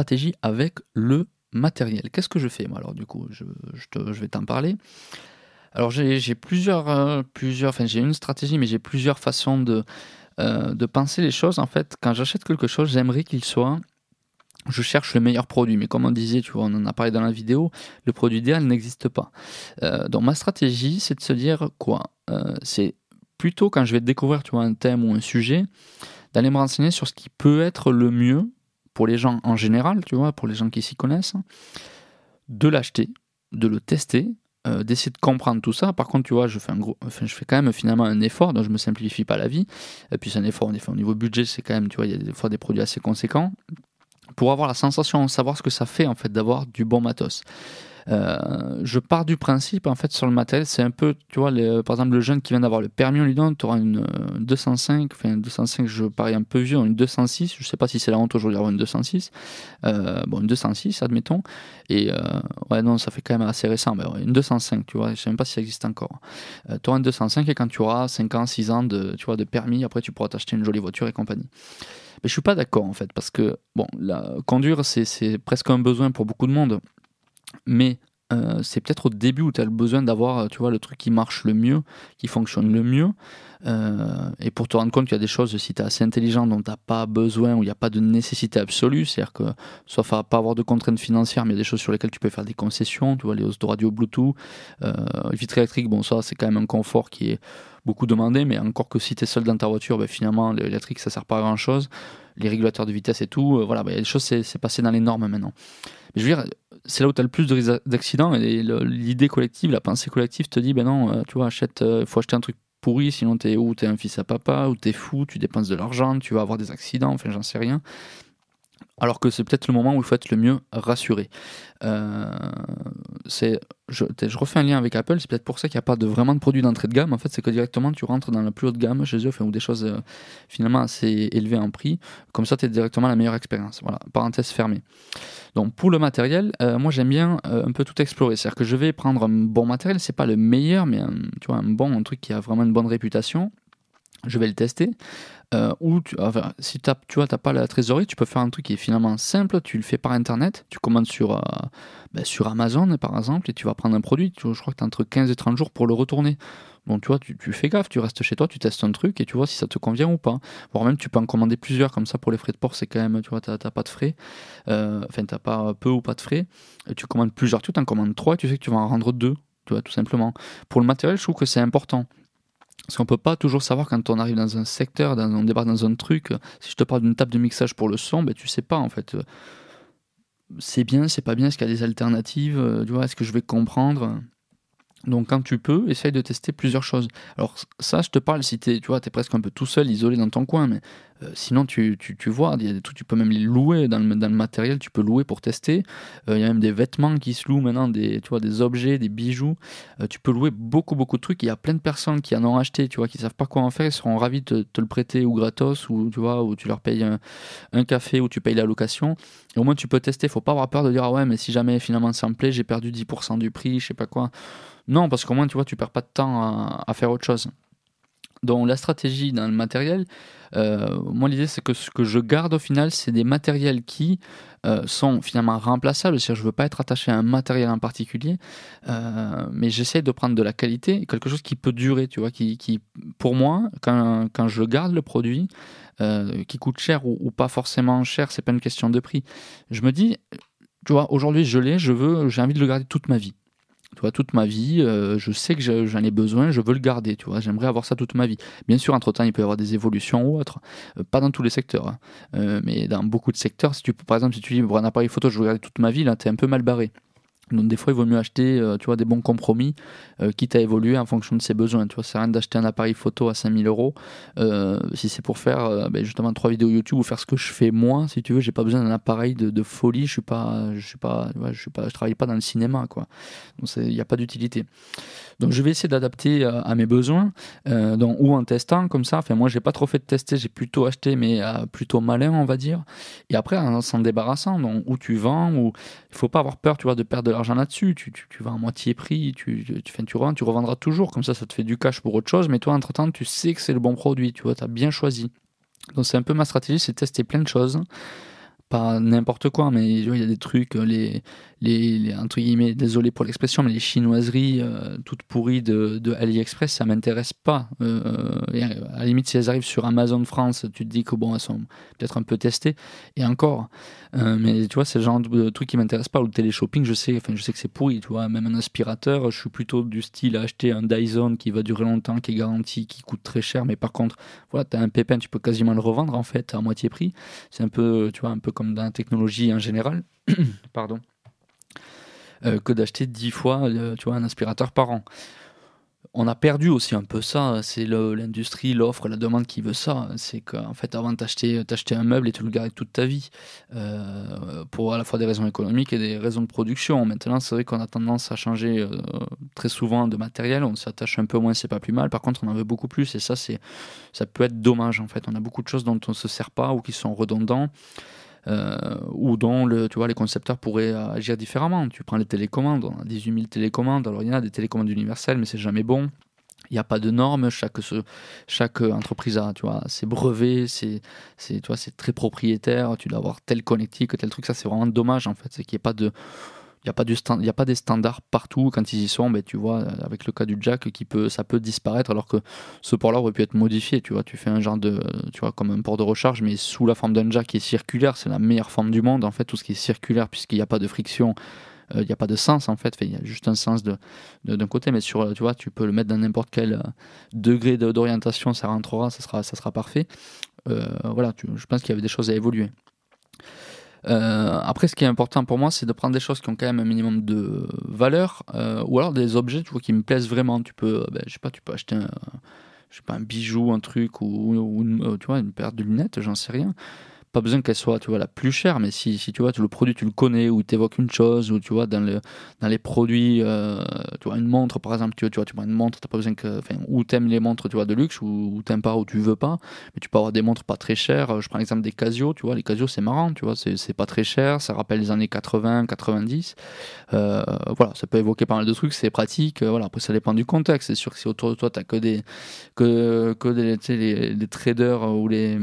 stratégie avec le matériel. Qu'est-ce que je fais moi alors du coup? Je, je vais t'en parler. Alors j'ai plusieurs, euh, plusieurs, enfin j'ai une stratégie, mais j'ai plusieurs façons de, euh, de penser les choses. En fait, quand j'achète quelque chose, j'aimerais qu'il soit je cherche le meilleur produit. Mais comme on disait, tu vois, on en a parlé dans la vidéo, le produit idéal n'existe pas. Euh, donc ma stratégie, c'est de se dire quoi? C'est plutôt quand je vais découvrir, tu vois, un thème ou un sujet, d'aller me renseigner sur ce qui peut être le mieux les gens en général, tu vois, pour les gens qui s'y connaissent, de l'acheter, de le tester, euh, d'essayer de comprendre tout ça. Par contre, tu vois, je fais, un gros, je fais quand même finalement un effort, donc je me simplifie pas la vie. Et puis c'est un effort, en effet, au niveau budget, c'est quand même, tu vois, il y a des fois des produits assez conséquents pour avoir la sensation, savoir ce que ça fait en fait d'avoir du bon matos. Euh, je pars du principe, en fait, sur le matériel, c'est un peu, tu vois, par exemple, le jeune qui vient d'avoir le permis, on lui donne, tu auras une 205, euh, enfin, une 205, je parie un peu vieux, une 206, je sais pas si c'est la honte aujourd'hui d'avoir une 206, euh, bon, une 206, admettons, et ouais, non, ça fait quand même assez récent, mais une 205, tu vois, je sais même pas si ça existe encore. tu auras une 205 et quand tu auras 5 ans, 6 ans de, tu vois, de permis, après, tu pourras t'acheter une jolie voiture et compagnie. Mais je suis pas d'accord en fait, parce que bon, la, conduire c'est presque un besoin pour beaucoup de monde mais euh, c'est peut-être au début où tu as le besoin d'avoir tu vois le truc qui marche le mieux qui fonctionne le mieux. Euh, et pour te rendre compte qu'il y a des choses si tu es assez intelligent dont tu n'as pas besoin ou il n'y a pas de nécessité absolue c'est à dire que soit pas avoir de contraintes financières mais il y a des choses sur lesquelles tu peux faire des concessions tu vois les hausses de radio bluetooth euh, vitre électrique bon ça c'est quand même un confort qui est beaucoup demandé mais encore que si tu es seul dans ta voiture ben, finalement l'électrique ça sert pas à grand chose les régulateurs de vitesse et tout euh, voilà ben, il y a des choses c'est passé dans les normes maintenant. Je veux dire c'est là où tu as le plus d'accidents et l'idée collective, la pensée collective te dit ben non, euh, tu vois, achète, euh, faut acheter un truc pourri, sinon t'es ou t'es un fils à papa, ou t'es fou, tu dépenses de l'argent, tu vas avoir des accidents, enfin j'en sais rien alors que c'est peut-être le moment où il faut être le mieux rassuré. Euh, je, refais un lien avec Apple, c'est peut-être pour ça qu'il n'y a pas de, vraiment de produits d'entrée de gamme. En fait, c'est que directement tu rentres dans la plus haute gamme chez eux, ou des choses euh, finalement assez élevées en prix. Comme ça, tu as directement la meilleure expérience. Voilà, parenthèse fermée. Donc pour le matériel, euh, moi j'aime bien un peu tout explorer. C'est-à-dire que je vais prendre un bon matériel, c'est pas le meilleur, mais un, tu vois, un bon, un truc qui a vraiment une bonne réputation je vais le tester. Euh, tu, si tu vois, t'as pas la trésorerie, tu peux faire un truc qui est finalement simple. Tu le fais par internet, tu commandes sur, euh, ben, sur Amazon par exemple, et tu vas prendre un produit. Tu, je crois que tu as entre 15 et 30 jours pour le retourner. Bon, tu vois, tu, fais gaffe, tu restes chez toi, tu testes un truc et tu vois si ça te convient ou pas. Voire même, tu peux en commander plusieurs, comme ça pour les frais de port, c'est quand même, tu vois, t'as pas de frais. Euh, enfin, t'as pas peu ou pas de frais. tu commandes plusieurs, tu t'en commandes trois, tu sais que tu vas en rendre deux, tu vois, tout simplement. Pour le matériel, je trouve que c'est important. Parce qu'on peut pas toujours savoir quand on arrive dans un secteur, on débarque dans un truc. Si je te parle d'une table de mixage pour le son, ben, tu sais pas en fait. C'est bien, c'est pas bien, est-ce qu'il y a des alternatives euh, Tu vois, est-ce que je vais comprendre? Donc quand tu peux, essaye de tester plusieurs choses. Alors ça, je te parle si tu vois, es presque un peu tout seul, isolé dans ton coin, mais euh, sinon tu, vois, il tu peux même les louer dans le, matériel, tu peux louer pour tester. Euh, il y a même des vêtements qui se louent maintenant, des, objets, des bijoux. Euh, tu peux louer beaucoup, beaucoup de trucs. Il y a plein de personnes qui en ont acheté, tu vois, qui savent pas quoi en faire, ils seront ravis de te, le prêter ou gratos, ou tu vois, ou tu leur payes un, café, ou tu payes la location. Au moins tu peux tester, faut pas avoir peur de dire, ah ouais, mais si jamais finalement ça me plaît, j'ai perdu 10% du prix, je sais pas quoi. Non, parce qu'au moins, tu vois, tu perds pas de temps à, faire autre chose. Donc la stratégie dans le matériel, euh, moi l'idée c'est que ce que je garde au final, c'est des matériels qui euh, sont finalement remplaçables. C'est-à-dire je veux pas être attaché à un matériel en particulier, euh, mais j'essaie de prendre de la qualité, quelque chose qui peut durer, tu vois, qui, pour moi, quand, quand, je garde le produit, qui coûte cher ou, ou, pas forcément cher, c'est pas une question de prix. Je me dis, tu vois, aujourd'hui je l'ai, je veux, j'ai envie de le garder toute ma vie. Toute ma vie, euh, je sais que j'en ai besoin, je veux le garder, tu vois, j'aimerais avoir ça toute ma vie. Bien sûr, entre-temps, il peut y avoir des évolutions ou autres, euh, pas dans tous les secteurs, hein. euh, mais dans beaucoup de secteurs, si tu, par exemple, si tu dis, pour un appareil photo, je veux garder toute ma vie, là, tu es un peu mal barré. Donc des fois, il vaut mieux acheter, euh, tu vois, des bons compromis, euh, quitte à évoluer en fonction de ses besoins. Tu vois, rien d'acheter un appareil photo à 5000 euros euh, si c'est pour faire ben, justement trois vidéos YouTube ou faire ce que je fais moi. Si tu veux, j'ai pas besoin d'un appareil de, folie. Je suis pas, je suis pas, je suis travaille pas dans le cinéma, il n'y a pas d'utilité. Donc je vais essayer d'adapter à mes besoins, ou en testant comme ça. Enfin moi, j'ai pas trop fait de tester, j'ai plutôt acheté, mais plutôt malin, on va dire. Et après, en s'en débarrassant, donc où tu vends, ou il faut pas avoir peur, tu vois, de perdre de l'argent là-dessus. Tu, tu, vas à moitié prix, tu, tu, tu, tu, revendras toujours. Comme ça, ça te fait du cash pour autre chose. Mais toi, entre-temps, tu sais que c'est le bon produit. Tu vois, tu as bien choisi. Donc, c'est un peu ma stratégie, c'est tester plein de choses pas n'importe quoi, mais il y a des trucs, euh, les, entre guillemets, désolé pour l'expression, mais les chinoiseries euh, toutes pourries de, AliExpress, ça m'intéresse pas. Euh, à la limite, si elles arrivent sur Amazon France, tu te dis que bon, elles sont peut-être un peu testées, et encore. mais tu vois, c'est le genre de trucs qui m'intéressent pas. Ou le téléshopping, je sais, enfin, je sais que c'est pourri, tu vois. Même un aspirateur, je suis plutôt du style à acheter un Dyson qui va durer longtemps, qui est garanti, qui coûte très cher, mais par contre, voilà, tu as un pépin, tu peux quasiment le revendre en fait à moitié prix. C'est un peu, tu vois, un peu comme dans la technologie en général. Pardon. Euh, que d'acheter 10 fois euh, tu vois, un aspirateur par an. On a perdu aussi un peu ça, c'est l'industrie, l'offre, la demande qui veut ça. C'est qu'en fait, avant d'acheter un meuble et tu le garder toute ta vie, euh, pour à la fois des raisons économiques et des raisons de production. Maintenant, c'est vrai qu'on a tendance à changer très souvent de matériel, on s'attache un peu moins, c'est pas plus mal. Par contre, on en veut beaucoup plus et ça, c'est ça peut être dommage en fait. On a beaucoup de choses dont on se sert pas ou qui sont redondants. Euh, ou dont le, tu vois, les concepteurs pourraient agir différemment. Tu prends les télécommandes, on a 18 000 télécommandes, alors il y en a des télécommandes universelles, mais c'est jamais bon. Il n'y a pas de normes, chaque, chaque entreprise a tu vois, ses brevets, c'est, c'est très propriétaire, tu dois avoir tel connectique, tel truc, ça c'est vraiment dommage en fait, c'est qu'il n'y ait pas de il n'y a, pas stand, a pas des standards partout. Quand ils y sont, tu vois, avec le cas du jack, qui peut, ça peut disparaître alors que ce port-là aurait pu être modifié. Tu vois, tu fais un genre de, tu vois, comme un port de recharge, mais sous la forme d'un jack qui est circulaire. C'est la meilleure forme du monde, en fait, tout ce qui est circulaire, puisqu'il n'y a pas de friction. Euh, il n'y a pas de sens en fait, il y a juste un sens d'un de, côté, mais sur, tu vois, tu peux le mettre dans n'importe quel euh, degré d'orientation, ça rentrera, ça sera, ça sera parfait. Euh, voilà, je pense qu'il y avait des choses à évoluer. Euh, après, ce qui est important pour moi, c'est de prendre des choses qui ont quand même un minimum de valeur, euh, ou alors des objets, tu vois, qui me plaisent vraiment. Tu peux, ben, je sais pas, tu peux acheter un, je sais pas, un bijou, un truc, ou, ou tu vois, une paire de lunettes, j'en sais rien pas besoin qu'elle soit tu vois la plus chère mais si, tu vois tu, le produit tu le connais ou tu évoques une chose ou tu vois dans, le, dans les produits euh, tu vois une montre par exemple tu, vois tu prends une montre t'as pas besoin que ou t'aimes les montres tu vois de luxe ou, t'aimes pas ou tu veux pas mais tu peux avoir des montres pas très chères. Je prends l'exemple des Casio tu vois les Casio c'est marrant tu vois c'est pas très cher ça rappelle les années 80 90 euh, voilà ça peut évoquer pas mal de trucs c'est pratique voilà après ça dépend du contexte. C'est sûr que si autour de toi t'as que des que, des, les traders ou les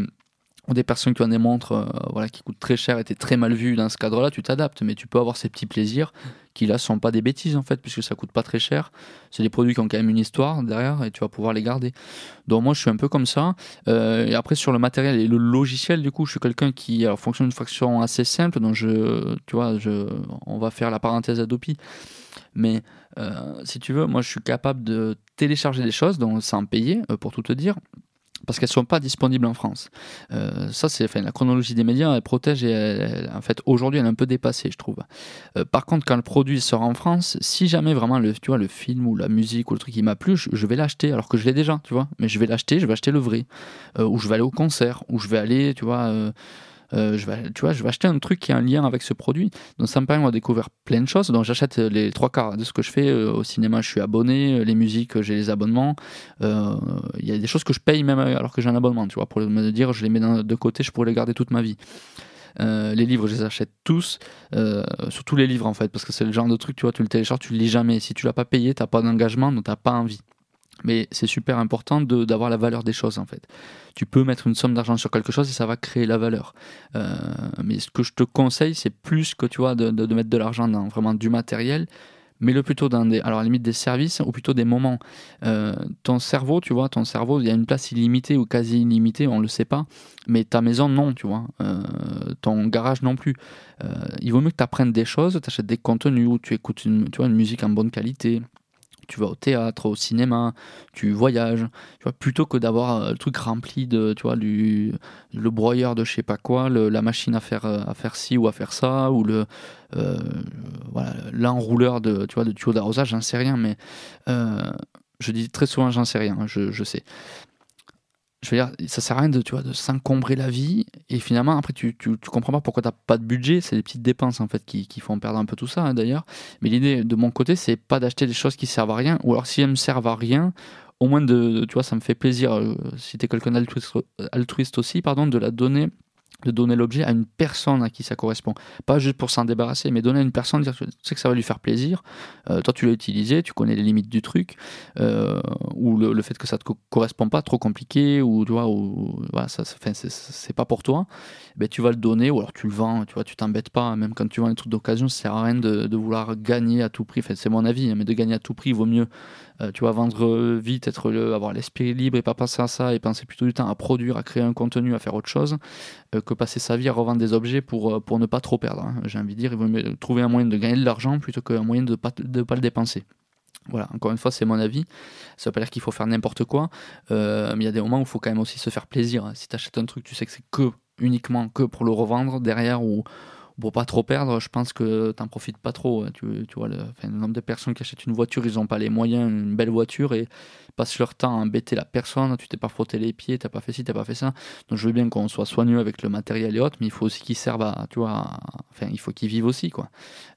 ou des personnes qui ont des montres euh, voilà, qui coûtent très cher et t'es très mal vu dans ce cadre-là, tu t'adaptes, mais tu peux avoir ces petits plaisirs qui là sont pas des bêtises en fait, puisque ça coûte pas très cher. C'est des produits qui ont quand même une histoire derrière et tu vas pouvoir les garder. Donc moi je suis un peu comme ça. Euh, et après sur le matériel et le logiciel, du coup, je suis quelqu'un qui fonctionne d'une façon assez simple, donc je, tu vois, je, on va faire la parenthèse Adopi. Mais euh, si tu veux, moi je suis capable de télécharger des choses, donc sans payer, pour tout te dire, parce qu'elles ne sont pas disponibles en France. Euh, ça, c'est la chronologie des médias, elle protège en fait, aujourd'hui, elle est un peu dépassée, je trouve. Euh, par contre, quand le produit sort en France, si jamais vraiment le, tu vois, le film ou la musique ou le truc qui m'a plu, je, vais l'acheter, alors que je l'ai déjà, tu vois. Mais je vais l'acheter, je vais acheter le vrai. Euh, ou je vais aller au concert, ou je vais aller, tu vois euh, je vais, acheter un truc qui a un lien avec ce produit. Donc ça me permet de découvrir plein de choses. Donc j'achète les trois quarts de ce que je fais euh, au cinéma. Je suis abonné, les musiques, j'ai les abonnements. Euh, il y a des choses que je paye même alors que j'ai un abonnement. Tu vois, pour me dire, je les mets de côté, je pourrais les garder toute ma vie. les livres, je les achète tous, surtout les livres en fait, parce que c'est le genre de truc, tu vois, tu le télécharges, tu le lis jamais. Si tu l'as pas payé, t'as pas d'engagement, donc t'as pas envie. Mais c'est super important d'avoir la valeur des choses en fait. Tu peux mettre une somme d'argent sur quelque chose et ça va créer la valeur. Euh, mais ce que je te conseille, c'est plus que tu vois de, mettre de l'argent dans vraiment du matériel, mais le plutôt dans des, limite des services ou plutôt des moments. Euh, ton cerveau, tu vois, ton cerveau, il y a une place illimitée ou quasi illimitée, on le sait pas, mais ta maison non, tu vois, euh, ton garage non plus. il vaut mieux que tu apprennes des choses, tu achètes des contenus ou tu écoutes tu vois, une musique en bonne qualité tu vas au théâtre, au cinéma, tu voyages, tu vois, plutôt que d'avoir euh, le truc rempli de, tu le broyeur de je sais pas quoi, la machine à faire, euh, à faire ci ou à faire ça, ou le, euh, l'enrouleur de, tu de tuyaux d'arrosage, j'en sais rien, mais je dis très souvent j'en sais rien, je sais je veux dire, ça sert à rien de, de s'encombrer la vie et finalement après tu, tu, comprends pas pourquoi t'as pas de budget, c'est les petites dépenses en fait qui, font perdre un peu tout ça hein, d'ailleurs. Mais l'idée de mon côté c'est pas d'acheter des choses qui servent à rien ou alors si elles me servent à rien, au moins de, tu vois, ça me fait plaisir euh, si t'es quelqu'un d'altruiste altruiste aussi, pardon, de la donner de donner l'objet à une personne à qui ça correspond. Pas juste pour s'en débarrasser, mais donner à une personne, dire tu sais que ça va lui faire plaisir. Euh, toi, tu l'as utilisé, tu connais les limites du truc, euh, ou le, fait que ça te correspond pas, trop compliqué, ou tu vois, ou voilà, ça, c'est pas pour toi. Ben, tu vas le donner, ou alors tu le vends, tu vois, tu t'embêtes pas. Même quand tu vends des trucs d'occasion, ça sert à rien de, vouloir gagner à tout prix. Enfin, c'est mon avis, hein, mais de gagner à tout prix, il vaut mieux euh, tu vas vendre vite, être le, avoir l'esprit libre et pas penser à ça et penser plutôt du temps à produire, à créer un contenu, à faire autre chose, euh, que passer sa vie à revendre des objets pour, euh, pour ne pas trop perdre. Hein. J'ai envie de dire, il vaut mieux trouver un moyen de gagner de l'argent plutôt qu'un moyen de ne pas, de pas le dépenser. Voilà, encore une fois, c'est mon avis. Ça veut pas dire qu'il faut faire n'importe quoi, mais il y a des moments où il faut quand même aussi se faire plaisir. Si tu achètes un truc, tu sais que c'est que uniquement que pour le revendre derrière ou pour pas trop perdre, je pense que t'en profites pas trop. Hein. Tu, tu vois, le, nombre de personnes qui achètent une voiture, ils ont pas les moyens, une belle voiture et passent leur temps à embêter la personne. Tu t'es pas frotté les pieds, t'as pas fait ci, t'as pas fait ça. Donc je veux bien qu'on soit soigneux avec le matériel et autres, mais il faut aussi qu'ils servent à, tu vois, enfin, il faut qu'ils vivent aussi, quoi.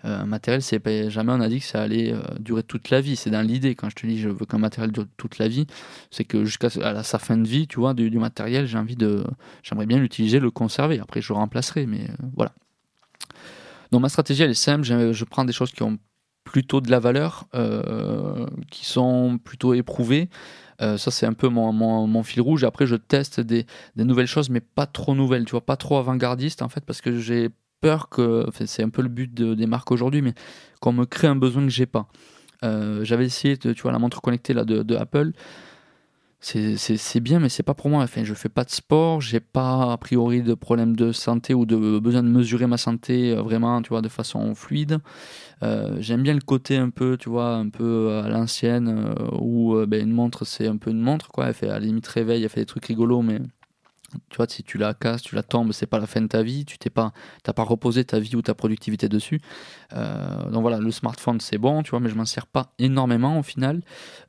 Euh, matériel, c'est jamais on a dit que ça allait euh, durer toute la vie. C'est dans l'idée. Quand je te dis je veux qu'un matériel dure toute la vie, c'est que jusqu'à sa fin de vie, tu vois, du, matériel, j'ai envie de, j'aimerais bien l'utiliser, le conserver. Après, je le remplacerai, mais euh, voilà. Donc ma stratégie, elle est simple. Je, prends des choses qui ont plutôt de la valeur, euh, qui sont plutôt éprouvées. Euh, ça, c'est un peu mon, fil rouge. Après, je teste des, nouvelles choses, mais pas trop nouvelles, tu vois, pas trop avant-gardiste, en fait, parce que j'ai peur que, c'est un peu le but des marques aujourd'hui, mais qu'on me crée un besoin que j'ai pas. Euh, j'avais essayé, tu vois, la montre connectée là, de, de Apple c'est bien, mais c'est pas pour moi. Enfin, je fais pas de sport, j'ai pas a priori de problème de santé ou de besoin de mesurer ma santé euh, vraiment, tu vois, de façon fluide. Euh, j'aime bien le côté un peu, tu vois, un peu à l'ancienne, euh, où ben, une montre, c'est un peu une montre, quoi. Elle fait à la limite réveil, elle fait des trucs rigolos, mais tu vois, si tu la casses, tu la tombes, c'est pas la fin de ta vie, tu t'es pas, t'as pas reposé ta vie ou ta productivité dessus. Euh, donc voilà, le smartphone c'est bon, tu vois, mais je m'en sers pas énormément au final.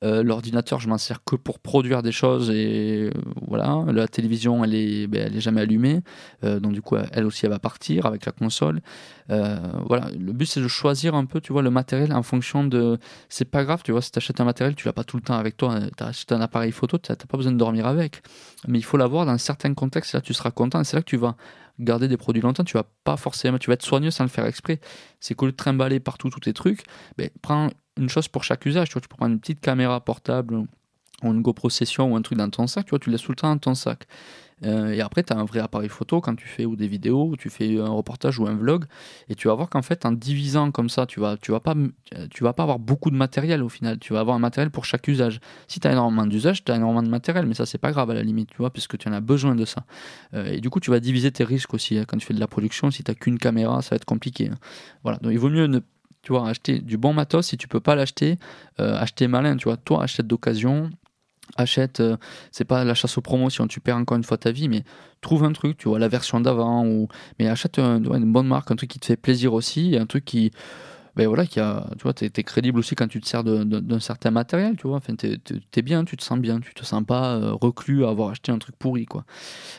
Euh, l'ordinateur, je m'en sers que pour produire des choses et euh, voilà. La télévision, elle est, ben, elle est jamais allumée, donc du coup, elle aussi, elle va partir avec la console. voilà, le but c'est de choisir un peu, tu vois, le matériel en fonction de. C'est pas grave, tu vois, si t'achètes un matériel, tu l'as pas tout le temps avec toi. Acheté un appareil photo, t'as pas besoin de dormir avec, mais il faut l'avoir dans certains contexte, là tu seras content c'est là que tu vas garder des produits longtemps. Tu vas pas forcément, tu vas être soigneux sans le faire exprès. C'est cool de trimballer partout tous tes trucs. Mais prends une chose pour chaque usage. Tu, vois, tu peux prendre une petite caméra portable ou une GoPro Session ou un truc dans ton sac. Tu vois, tu laisses tout le temps dans ton sac. Euh, et après, tu as un vrai appareil photo quand tu fais ou des vidéos, ou tu fais un reportage ou un vlog. Et tu vas voir qu'en fait, en divisant comme ça, tu vas, tu vas, pas, tu vas pas avoir beaucoup de matériel au final. Tu vas avoir un matériel pour chaque usage. Si tu as énormément d'usage, tu as énormément de matériel, mais ça, c'est pas grave à la limite, tu vois, puisque tu en as besoin de ça. Euh, et du coup, tu vas diviser tes risques aussi. Hein. quand tu fais de la production, si tu qu'une caméra, ça va être compliqué. Hein. Voilà. Donc, il vaut mieux ne tu vois, acheter du bon matos si tu peux pas l'acheter, euh, acheter malin, tu vois. Toi, achète d'occasion, achète, euh, c'est pas la chasse aux promotions, tu perds encore une fois ta vie, mais trouve un truc, tu vois, la version d'avant, ou mais achète une bonne marque, un truc qui te fait plaisir aussi, un truc qui, ben voilà, a, tu vois, t'es es crédible aussi quand tu te sers d'un certain matériel, tu vois, enfin, t'es es bien, tu te sens bien, tu te sens pas euh, reclus à avoir acheté un truc pourri, quoi.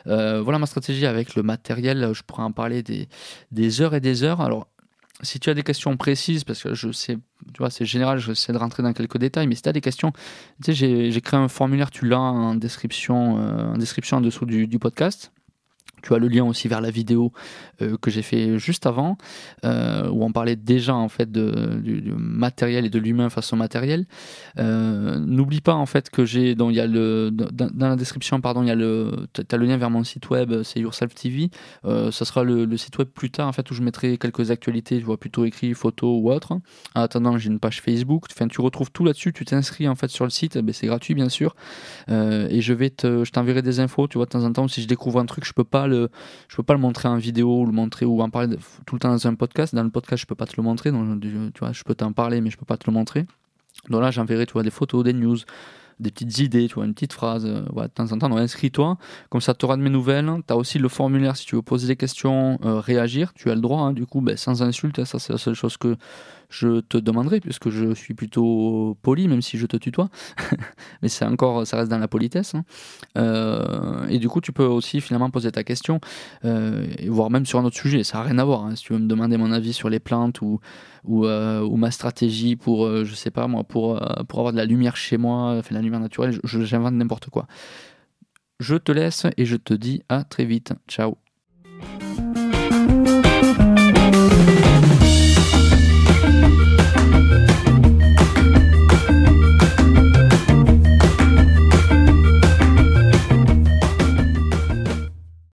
Euh, voilà ma stratégie avec le matériel, je pourrais en parler des, des heures et des heures, alors si tu as des questions précises, parce que je sais, tu vois, c'est général, je de rentrer dans quelques détails, mais si tu as des questions, tu sais, j'ai créé un formulaire, tu l'as en description, euh, en description en dessous du podcast. Tu as le lien aussi vers la vidéo euh, que j'ai fait juste avant, euh, où on parlait déjà en fait de, du, matériel et de l'humain face au matériel. Euh, n'oublie pas en fait que j'ai, a le, dans, la description, pardon, il y a le, as le lien vers mon site web, c'est Yourself TV. ça sera le, site web plus tard en fait où je mettrai quelques actualités, je vois plutôt écrit, photos ou autre. En attendant, j'ai une page Facebook. Enfin, tu retrouves tout là-dessus. Tu t'inscris en fait sur le site, ben, c'est gratuit bien sûr. et je vais te, je t'enverrai des infos. Tu vois, de temps en temps, si je découvre un truc, je peux pas je peux pas le montrer en vidéo ou le montrer ou en parler tout le temps dans un podcast. Dans le podcast, je peux pas te le montrer, donc tu vois, je peux t'en parler, mais je peux pas te le montrer. Donc là, j'enverrai, tu vois, des photos, des news, des petites idées, tu vois, une petite phrase, euh, de temps en temps. Inscris-toi, comme ça tu auras de mes nouvelles. Tu as aussi le formulaire si tu veux poser des questions, euh, réagir, tu as le droit, hein, du coup, ben, sans insulte, ça c'est la seule chose que je te demanderai, puisque je suis plutôt poli, même si je te tutoie. Mais c'est encore, ça reste dans la politesse. Hein. Euh, et du coup, tu peux aussi finalement poser ta question, euh, voire même sur un autre sujet. Ça n'a rien à voir. Hein. Si tu veux me demander mon avis sur les plantes ou, ou, euh, ou ma stratégie pour, je sais pas moi, pour, pour avoir de la lumière chez moi, enfin, la lumière naturelle, j'invente n'importe quoi. Je te laisse et je te dis à très vite. Ciao